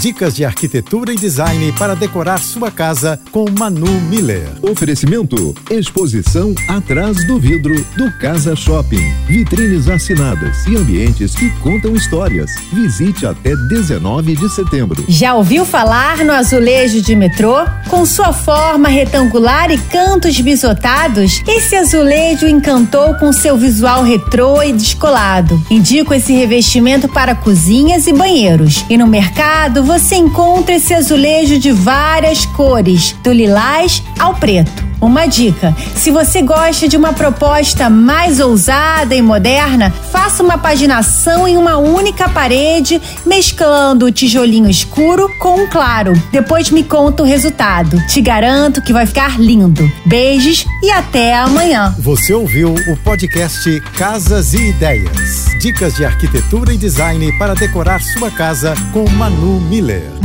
Dicas de arquitetura e design para decorar sua casa com Manu Miller. Oferecimento: exposição atrás do vidro do Casa Shopping. Vitrines assinadas e ambientes que contam histórias. Visite até 19 de setembro. Já ouviu falar no azulejo de metrô? Com sua forma retangular e cantos bisotados, esse azulejo encantou com seu visual retrô e descolado. Indico esse revestimento para cozinhas e banheiros. E no mercado você encontra esse azulejo de várias cores, do lilás ao preto. Uma dica: se você gosta de uma proposta mais ousada e moderna, faça uma paginação em uma única parede, mesclando o tijolinho escuro com o claro. Depois me conta o resultado. Te garanto que vai ficar lindo. Beijos e até amanhã. Você ouviu o podcast Casas e Ideias. Dicas de arquitetura e design para decorar sua casa com Manu Miller.